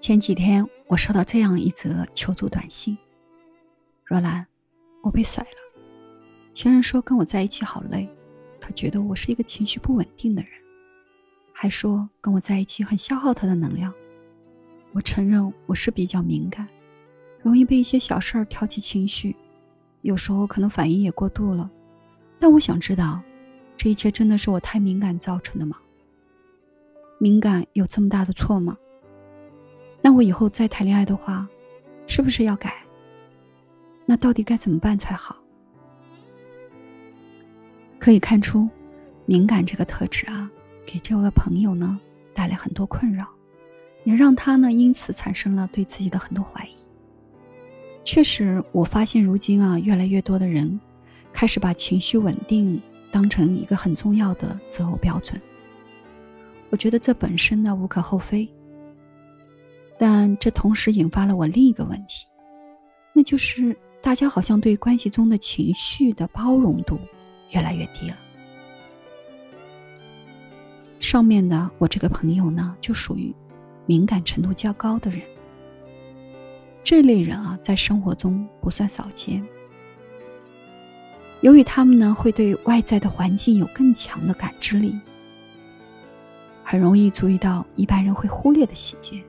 前几天我收到这样一则求助短信：“若兰，我被甩了。前任说跟我在一起好累，他觉得我是一个情绪不稳定的人，还说跟我在一起很消耗他的能量。我承认我是比较敏感，容易被一些小事儿挑起情绪，有时候可能反应也过度了。但我想知道，这一切真的是我太敏感造成的吗？敏感有这么大的错吗？”那我以后再谈恋爱的话，是不是要改？那到底该怎么办才好？可以看出，敏感这个特质啊，给这位朋友呢带来很多困扰，也让他呢因此产生了对自己的很多怀疑。确实，我发现如今啊，越来越多的人开始把情绪稳定当成一个很重要的择偶标准。我觉得这本身呢无可厚非。但这同时引发了我另一个问题，那就是大家好像对关系中的情绪的包容度越来越低了。上面的我这个朋友呢，就属于敏感程度较高的人。这类人啊，在生活中不算少见。由于他们呢，会对外在的环境有更强的感知力，很容易注意到一般人会忽略的细节。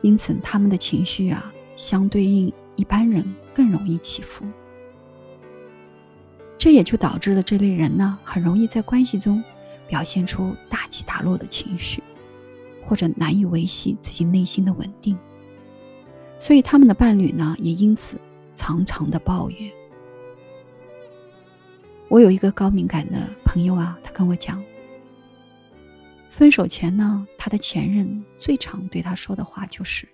因此，他们的情绪啊，相对应一般人更容易起伏。这也就导致了这类人呢，很容易在关系中表现出大起大落的情绪，或者难以维系自己内心的稳定。所以，他们的伴侣呢，也因此常常的抱怨。我有一个高敏感的朋友啊，他跟我讲。分手前呢，他的前任最常对他说的话就是：“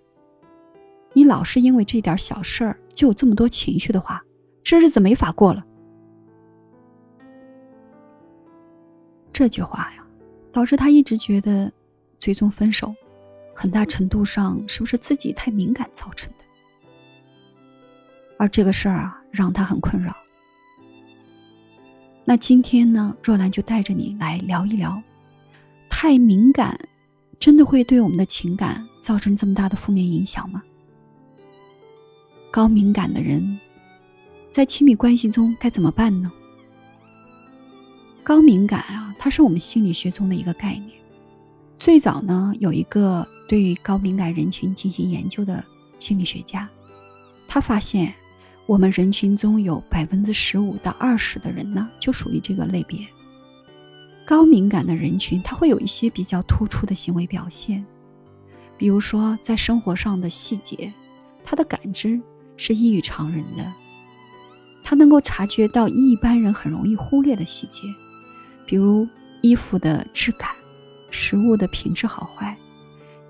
你老是因为这点小事儿就有这么多情绪的话，这日子没法过了。”这句话呀，导致他一直觉得，最终分手，很大程度上是不是自己太敏感造成的？而这个事儿啊，让他很困扰。那今天呢，若兰就带着你来聊一聊。太敏感，真的会对我们的情感造成这么大的负面影响吗？高敏感的人，在亲密关系中该怎么办呢？高敏感啊，它是我们心理学中的一个概念。最早呢，有一个对于高敏感人群进行研究的心理学家，他发现我们人群中有百分之十五到二十的人呢，就属于这个类别。高敏感的人群，他会有一些比较突出的行为表现，比如说在生活上的细节，他的感知是异于常人的，他能够察觉到一般人很容易忽略的细节，比如衣服的质感、食物的品质好坏、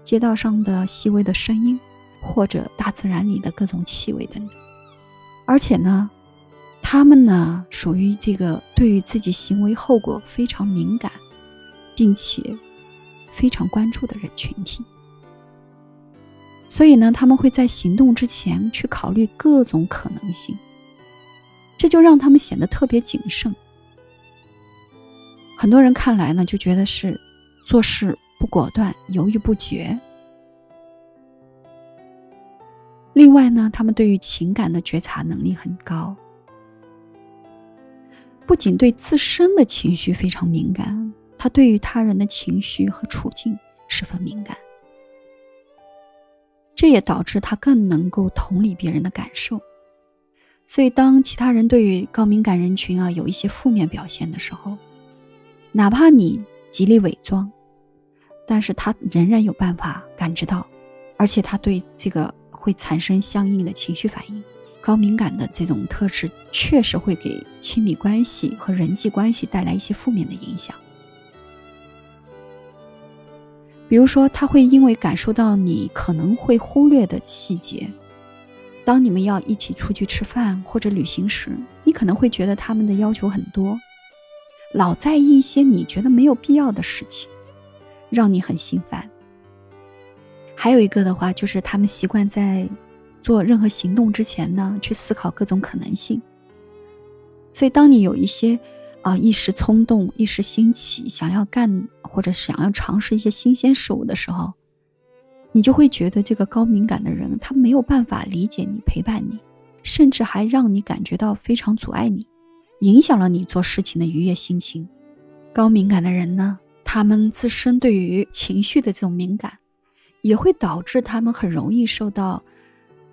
街道上的细微的声音，或者大自然里的各种气味等等，而且呢。他们呢，属于这个对于自己行为后果非常敏感，并且非常关注的人群体。所以呢，他们会在行动之前去考虑各种可能性，这就让他们显得特别谨慎。很多人看来呢，就觉得是做事不果断、犹豫不决。另外呢，他们对于情感的觉察能力很高。不仅对自身的情绪非常敏感，他对于他人的情绪和处境十分敏感。这也导致他更能够同理别人的感受。所以，当其他人对于高敏感人群啊有一些负面表现的时候，哪怕你极力伪装，但是他仍然有办法感知到，而且他对这个会产生相应的情绪反应。高敏感的这种特质确实会给亲密关系和人际关系带来一些负面的影响。比如说，他会因为感受到你可能会忽略的细节，当你们要一起出去吃饭或者旅行时，你可能会觉得他们的要求很多，老在意一些你觉得没有必要的事情，让你很心烦。还有一个的话，就是他们习惯在。做任何行动之前呢，去思考各种可能性。所以，当你有一些啊一时冲动、一时兴起，想要干或者想要尝试一些新鲜事物的时候，你就会觉得这个高敏感的人他没有办法理解你、陪伴你，甚至还让你感觉到非常阻碍你，影响了你做事情的愉悦心情。高敏感的人呢，他们自身对于情绪的这种敏感，也会导致他们很容易受到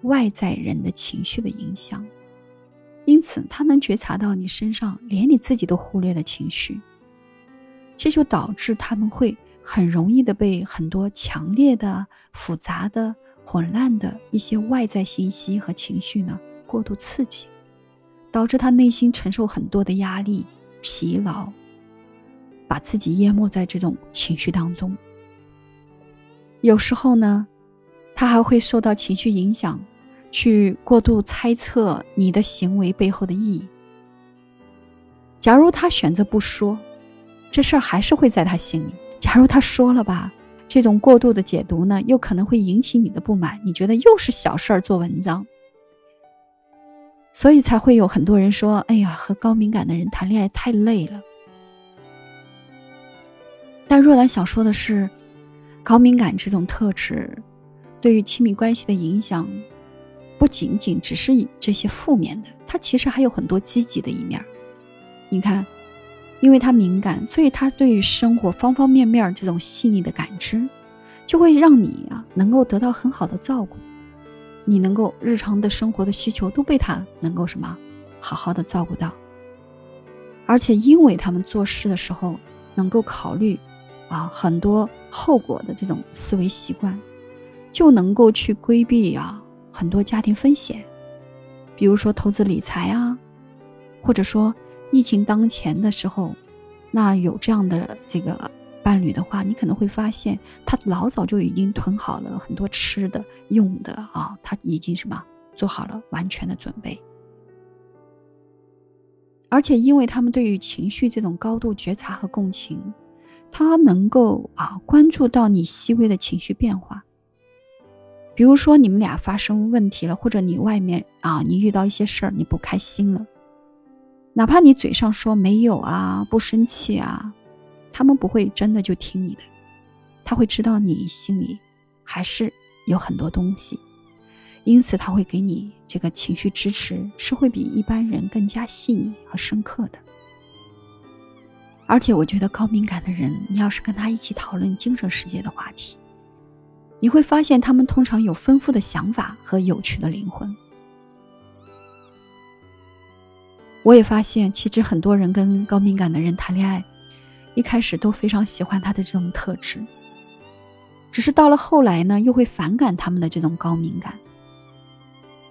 外在人的情绪的影响。因此，他能觉察到你身上连你自己都忽略的情绪，这就导致他们会很容易的被很多强烈的、复杂的、混乱的一些外在信息和情绪呢过度刺激，导致他内心承受很多的压力、疲劳，把自己淹没在这种情绪当中。有时候呢，他还会受到情绪影响。去过度猜测你的行为背后的意义。假如他选择不说，这事儿还是会在他心里；假如他说了吧，这种过度的解读呢，又可能会引起你的不满。你觉得又是小事儿做文章，所以才会有很多人说：“哎呀，和高敏感的人谈恋爱太累了。”但若兰想说的是，高敏感这种特质对于亲密关系的影响。不仅仅只是以这些负面的，他其实还有很多积极的一面。你看，因为他敏感，所以他对于生活方方面面这种细腻的感知，就会让你啊能够得到很好的照顾。你能够日常的生活的需求都被他能够什么好好的照顾到。而且因为他们做事的时候能够考虑啊很多后果的这种思维习惯，就能够去规避啊。很多家庭风险，比如说投资理财啊，或者说疫情当前的时候，那有这样的这个伴侣的话，你可能会发现他老早就已经囤好了很多吃的用的啊，他已经什么做好了完全的准备。而且因为他们对于情绪这种高度觉察和共情，他能够啊关注到你细微的情绪变化。比如说你们俩发生问题了，或者你外面啊，你遇到一些事儿，你不开心了，哪怕你嘴上说没有啊，不生气啊，他们不会真的就听你的，他会知道你心里还是有很多东西，因此他会给你这个情绪支持，是会比一般人更加细腻和深刻的。而且我觉得高敏感的人，你要是跟他一起讨论精神世界的话题。你会发现，他们通常有丰富的想法和有趣的灵魂。我也发现，其实很多人跟高敏感的人谈恋爱，一开始都非常喜欢他的这种特质，只是到了后来呢，又会反感他们的这种高敏感。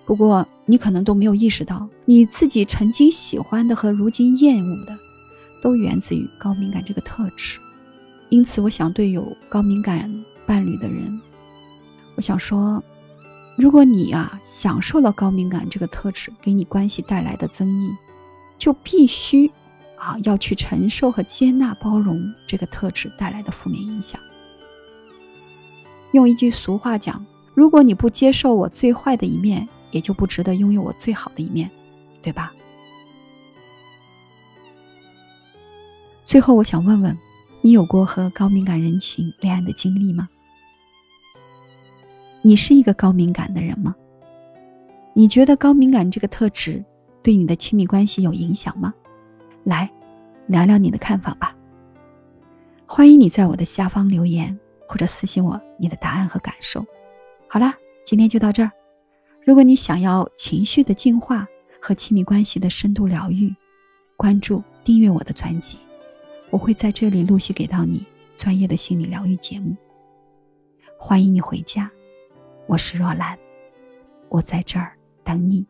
不过，你可能都没有意识到，你自己曾经喜欢的和如今厌恶的，都源自于高敏感这个特质。因此，我想对有高敏感伴侣的人。我想说，如果你啊享受了高敏感这个特质给你关系带来的增益，就必须啊要去承受和接纳、包容这个特质带来的负面影响。用一句俗话讲，如果你不接受我最坏的一面，也就不值得拥有我最好的一面，对吧？最后，我想问问，你有过和高敏感人群恋爱的经历吗？你是一个高敏感的人吗？你觉得高敏感这个特质对你的亲密关系有影响吗？来，聊聊你的看法吧。欢迎你在我的下方留言或者私信我你的答案和感受。好啦，今天就到这儿。如果你想要情绪的净化和亲密关系的深度疗愈，关注订阅我的专辑，我会在这里陆续给到你专业的心理疗愈节目。欢迎你回家。我是若兰，我在这儿等你。